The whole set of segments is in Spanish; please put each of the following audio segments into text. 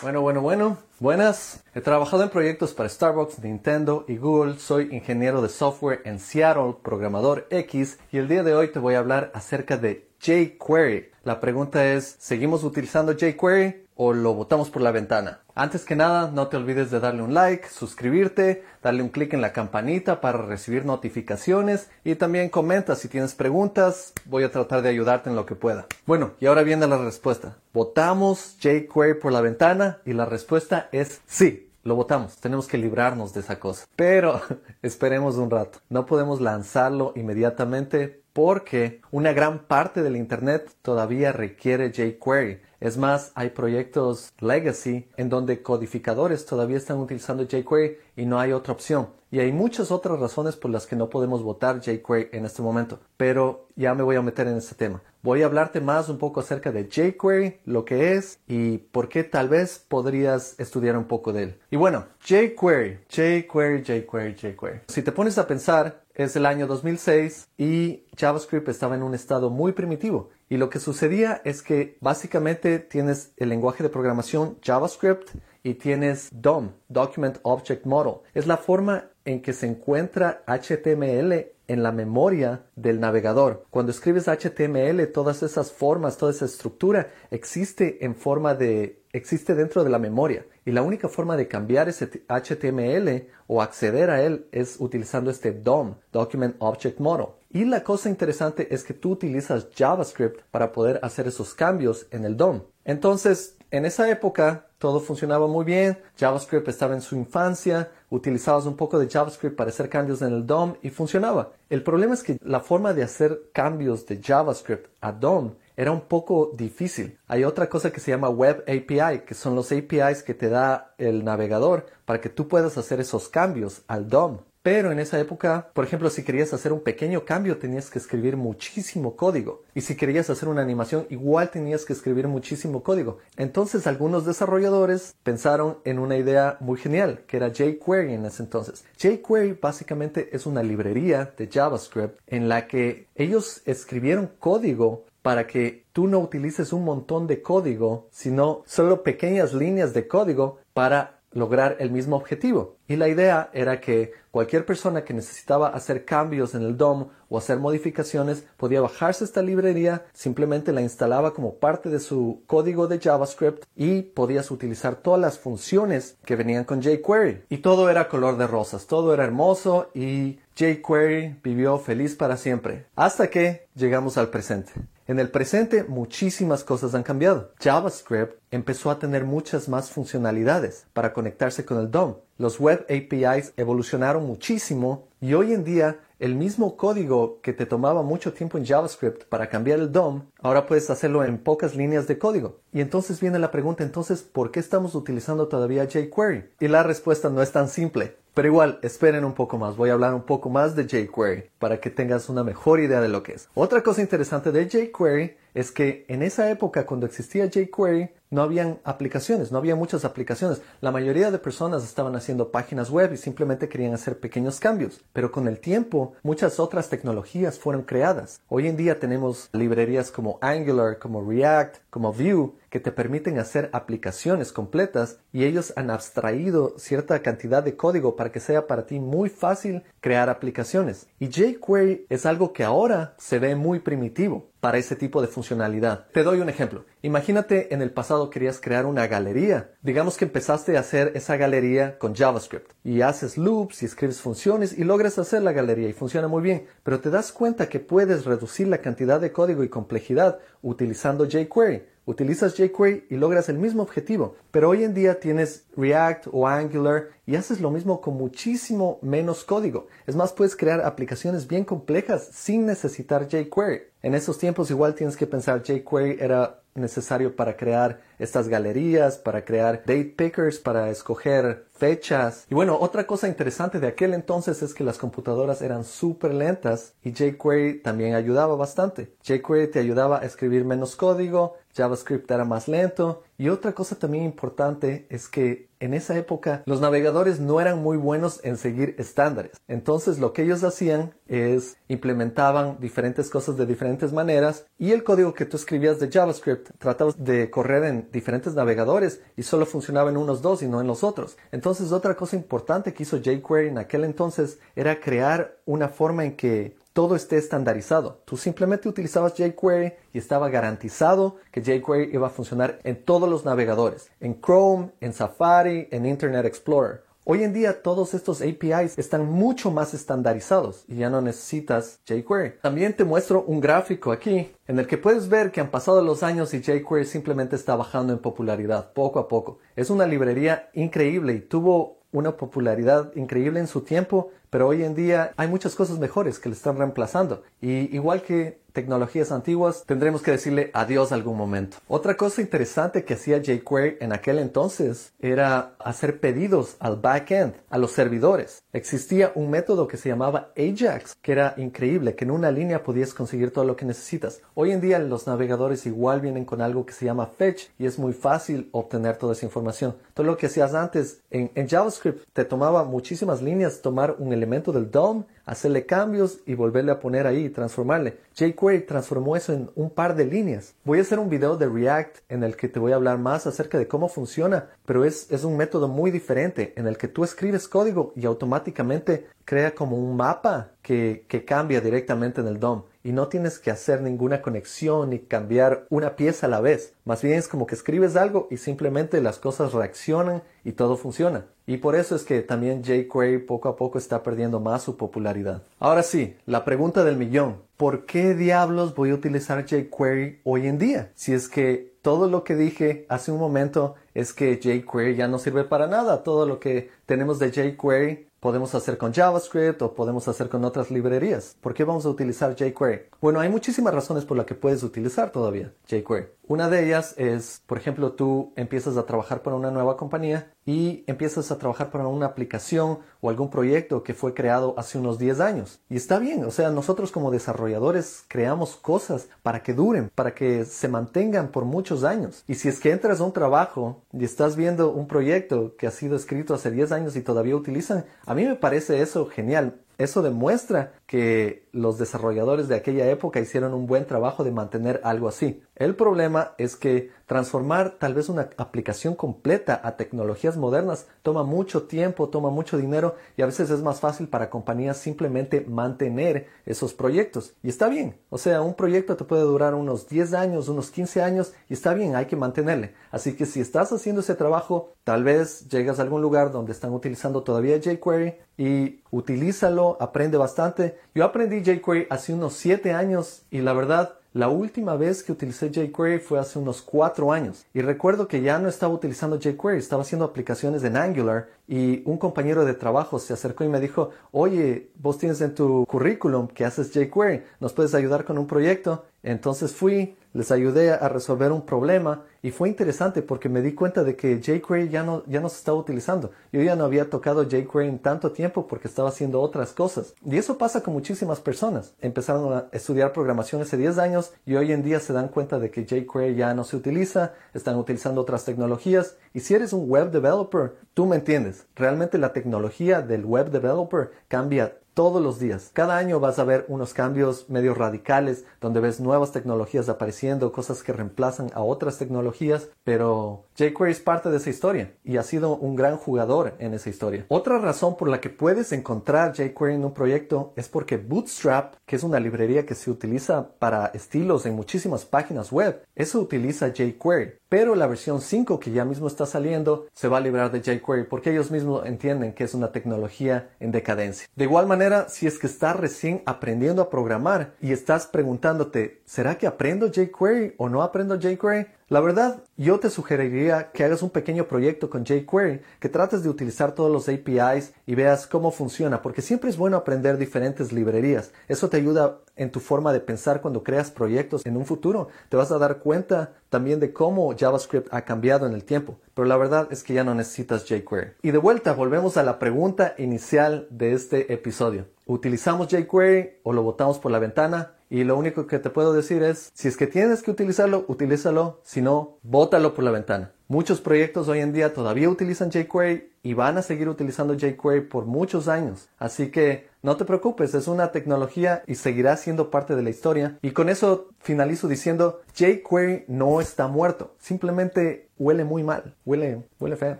Bueno, bueno, bueno. Buenas. He trabajado en proyectos para Starbucks, Nintendo y Google. Soy ingeniero de software en Seattle, programador X, y el día de hoy te voy a hablar acerca de jQuery. La pregunta es, ¿seguimos utilizando jQuery o lo botamos por la ventana? Antes que nada, no te olvides de darle un like, suscribirte, darle un clic en la campanita para recibir notificaciones y también comenta si tienes preguntas. Voy a tratar de ayudarte en lo que pueda. Bueno, y ahora viene la respuesta. ¿Votamos jQuery por la ventana? Y la respuesta es sí. Lo votamos, tenemos que librarnos de esa cosa. Pero esperemos un rato. No podemos lanzarlo inmediatamente porque una gran parte del Internet todavía requiere jQuery. Es más, hay proyectos legacy en donde codificadores todavía están utilizando jQuery y no hay otra opción. Y hay muchas otras razones por las que no podemos votar jQuery en este momento. Pero ya me voy a meter en este tema. Voy a hablarte más un poco acerca de jQuery, lo que es y por qué tal vez podrías estudiar un poco de él. Y bueno, jQuery, jQuery, jQuery, jQuery. Si te pones a pensar, es el año 2006 y JavaScript estaba en un estado muy primitivo. Y lo que sucedía es que básicamente tienes el lenguaje de programación JavaScript y tienes DOM, Document Object Model. Es la forma en que se encuentra HTML en la memoria del navegador. Cuando escribes HTML, todas esas formas, toda esa estructura existe en forma de existe dentro de la memoria y la única forma de cambiar ese HTML o acceder a él es utilizando este DOM, Document Object Model. Y la cosa interesante es que tú utilizas JavaScript para poder hacer esos cambios en el DOM. Entonces, en esa época todo funcionaba muy bien, JavaScript estaba en su infancia, utilizabas un poco de JavaScript para hacer cambios en el DOM y funcionaba. El problema es que la forma de hacer cambios de JavaScript a DOM era un poco difícil. Hay otra cosa que se llama Web API, que son los APIs que te da el navegador para que tú puedas hacer esos cambios al DOM. Pero en esa época, por ejemplo, si querías hacer un pequeño cambio tenías que escribir muchísimo código. Y si querías hacer una animación, igual tenías que escribir muchísimo código. Entonces algunos desarrolladores pensaron en una idea muy genial, que era jQuery en ese entonces. jQuery básicamente es una librería de JavaScript en la que ellos escribieron código para que tú no utilices un montón de código, sino solo pequeñas líneas de código para lograr el mismo objetivo. Y la idea era que cualquier persona que necesitaba hacer cambios en el DOM o hacer modificaciones podía bajarse esta librería, simplemente la instalaba como parte de su código de JavaScript y podías utilizar todas las funciones que venían con jQuery. Y todo era color de rosas, todo era hermoso y jQuery vivió feliz para siempre. Hasta que llegamos al presente. En el presente muchísimas cosas han cambiado. JavaScript empezó a tener muchas más funcionalidades para conectarse con el DOM. Los web APIs evolucionaron muchísimo y hoy en día el mismo código que te tomaba mucho tiempo en JavaScript para cambiar el DOM, ahora puedes hacerlo en pocas líneas de código. Y entonces viene la pregunta, entonces, ¿por qué estamos utilizando todavía jQuery? Y la respuesta no es tan simple. Pero igual, esperen un poco más, voy a hablar un poco más de jQuery para que tengas una mejor idea de lo que es. Otra cosa interesante de jQuery es que en esa época cuando existía jQuery no habían aplicaciones, no había muchas aplicaciones. La mayoría de personas estaban haciendo páginas web y simplemente querían hacer pequeños cambios. Pero con el tiempo muchas otras tecnologías fueron creadas. Hoy en día tenemos librerías como Angular, como React, como Vue que te permiten hacer aplicaciones completas y ellos han abstraído cierta cantidad de código para que sea para ti muy fácil crear aplicaciones. Y jQuery es algo que ahora se ve muy primitivo para ese tipo de funcionalidad. Te doy un ejemplo. Imagínate en el pasado querías crear una galería. Digamos que empezaste a hacer esa galería con JavaScript y haces loops y escribes funciones y logras hacer la galería y funciona muy bien, pero te das cuenta que puedes reducir la cantidad de código y complejidad utilizando jQuery. Utilizas jQuery y logras el mismo objetivo, pero hoy en día tienes React o Angular y haces lo mismo con muchísimo menos código. Es más, puedes crear aplicaciones bien complejas sin necesitar jQuery. En esos tiempos igual tienes que pensar jQuery era necesario para crear estas galerías, para crear date pickers, para escoger fechas. Y bueno, otra cosa interesante de aquel entonces es que las computadoras eran súper lentas y jQuery también ayudaba bastante. jQuery te ayudaba a escribir menos código, JavaScript era más lento. Y otra cosa también importante es que en esa época los navegadores no eran muy buenos en seguir estándares. Entonces lo que ellos hacían es implementaban diferentes cosas de diferentes maneras y el código que tú escribías de JavaScript trataba de correr en diferentes navegadores y solo funcionaba en unos dos y no en los otros. Entonces otra cosa importante que hizo jQuery en aquel entonces era crear una forma en que todo esté estandarizado. Tú simplemente utilizabas jQuery y estaba garantizado que jQuery iba a funcionar en todos los navegadores, en Chrome, en Safari, en Internet Explorer. Hoy en día todos estos APIs están mucho más estandarizados y ya no necesitas jQuery. También te muestro un gráfico aquí en el que puedes ver que han pasado los años y jQuery simplemente está bajando en popularidad poco a poco. Es una librería increíble y tuvo una popularidad increíble en su tiempo, pero hoy en día hay muchas cosas mejores que le están reemplazando. Y igual que tecnologías antiguas, tendremos que decirle adiós algún momento. Otra cosa interesante que hacía jQuery en aquel entonces era hacer pedidos al backend, a los servidores. Existía un método que se llamaba Ajax, que era increíble, que en una línea podías conseguir todo lo que necesitas. Hoy en día los navegadores igual vienen con algo que se llama fetch y es muy fácil obtener toda esa información. Todo lo que hacías antes en, en JavaScript te tomaba muchísimas líneas tomar un elemento del DOM hacerle cambios y volverle a poner ahí, transformarle. jQuery transformó eso en un par de líneas. Voy a hacer un video de React en el que te voy a hablar más acerca de cómo funciona, pero es, es un método muy diferente en el que tú escribes código y automáticamente crea como un mapa que, que cambia directamente en el DOM y no tienes que hacer ninguna conexión ni cambiar una pieza a la vez. Más bien es como que escribes algo y simplemente las cosas reaccionan y todo funciona. Y por eso es que también jQuery poco a poco está perdiendo más su popularidad. Ahora sí, la pregunta del millón. ¿Por qué diablos voy a utilizar jQuery hoy en día? Si es que todo lo que dije hace un momento es que jQuery ya no sirve para nada. Todo lo que tenemos de jQuery podemos hacer con JavaScript o podemos hacer con otras librerías. ¿Por qué vamos a utilizar jQuery? Bueno, hay muchísimas razones por las que puedes utilizar todavía jQuery. Una de ellas es, por ejemplo, tú empiezas a trabajar para una nueva compañía y empiezas a trabajar para una aplicación o algún proyecto que fue creado hace unos 10 años. Y está bien, o sea, nosotros como desarrolladores creamos cosas para que duren, para que se mantengan por muchos años. Y si es que entras a un trabajo y estás viendo un proyecto que ha sido escrito hace 10 años y todavía utilizan, a mí me parece eso genial. Eso demuestra que los desarrolladores de aquella época hicieron un buen trabajo de mantener algo así. El problema es que transformar tal vez una aplicación completa a tecnologías modernas toma mucho tiempo, toma mucho dinero y a veces es más fácil para compañías simplemente mantener esos proyectos. Y está bien, o sea, un proyecto te puede durar unos 10 años, unos 15 años y está bien, hay que mantenerle. Así que si estás haciendo ese trabajo, tal vez llegas a algún lugar donde están utilizando todavía jQuery y utilízalo, aprende bastante. Yo aprendí jQuery hace unos 7 años y la verdad la última vez que utilicé jQuery fue hace unos 4 años y recuerdo que ya no estaba utilizando jQuery, estaba haciendo aplicaciones en Angular y un compañero de trabajo se acercó y me dijo, oye, vos tienes en tu currículum que haces jQuery, ¿nos puedes ayudar con un proyecto? Entonces fui, les ayudé a resolver un problema y fue interesante porque me di cuenta de que jQuery ya no, ya no se estaba utilizando. Yo ya no había tocado jQuery en tanto tiempo porque estaba haciendo otras cosas. Y eso pasa con muchísimas personas. Empezaron a estudiar programación hace 10 y hoy en día se dan cuenta de que jQuery ya no se utiliza, están utilizando otras tecnologías. Y si eres un web developer, tú me entiendes. Realmente la tecnología del web developer cambia todos los días. Cada año vas a ver unos cambios medio radicales donde ves nuevas tecnologías apareciendo, cosas que reemplazan a otras tecnologías, pero jQuery es parte de esa historia y ha sido un gran jugador en esa historia. Otra razón por la que puedes encontrar jQuery en un proyecto es porque Bootstrap, que es una librería que se utiliza para estilos en muchísimas páginas web, eso utiliza jQuery. Pero la versión 5 que ya mismo está saliendo se va a librar de jQuery porque ellos mismos entienden que es una tecnología en decadencia. De igual manera, si es que estás recién aprendiendo a programar y estás preguntándote, ¿será que aprendo jQuery o no aprendo jQuery? La verdad, yo te sugeriría que hagas un pequeño proyecto con jQuery, que trates de utilizar todos los APIs y veas cómo funciona, porque siempre es bueno aprender diferentes librerías. Eso te ayuda en tu forma de pensar cuando creas proyectos en un futuro. Te vas a dar cuenta también de cómo JavaScript ha cambiado en el tiempo, pero la verdad es que ya no necesitas jQuery. Y de vuelta, volvemos a la pregunta inicial de este episodio. ¿Utilizamos jQuery o lo botamos por la ventana? Y lo único que te puedo decir es, si es que tienes que utilizarlo, utilízalo, si no, bótalo por la ventana. Muchos proyectos hoy en día todavía utilizan jQuery y van a seguir utilizando jQuery por muchos años. Así que no te preocupes, es una tecnología y seguirá siendo parte de la historia. Y con eso finalizo diciendo, jQuery no está muerto, simplemente huele muy mal, huele, huele feo.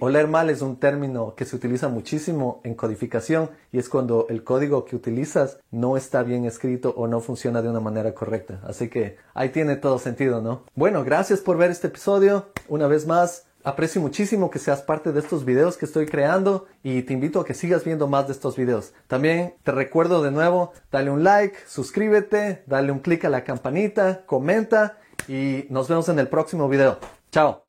Oler mal es un término que se utiliza muchísimo en codificación y es cuando el código que utilizas no está bien escrito o no funciona de una manera correcta. Así que ahí tiene todo sentido, ¿no? Bueno, gracias por ver este episodio. Una vez más, Aprecio muchísimo que seas parte de estos videos que estoy creando y te invito a que sigas viendo más de estos videos. También te recuerdo de nuevo, dale un like, suscríbete, dale un clic a la campanita, comenta y nos vemos en el próximo video. Chao.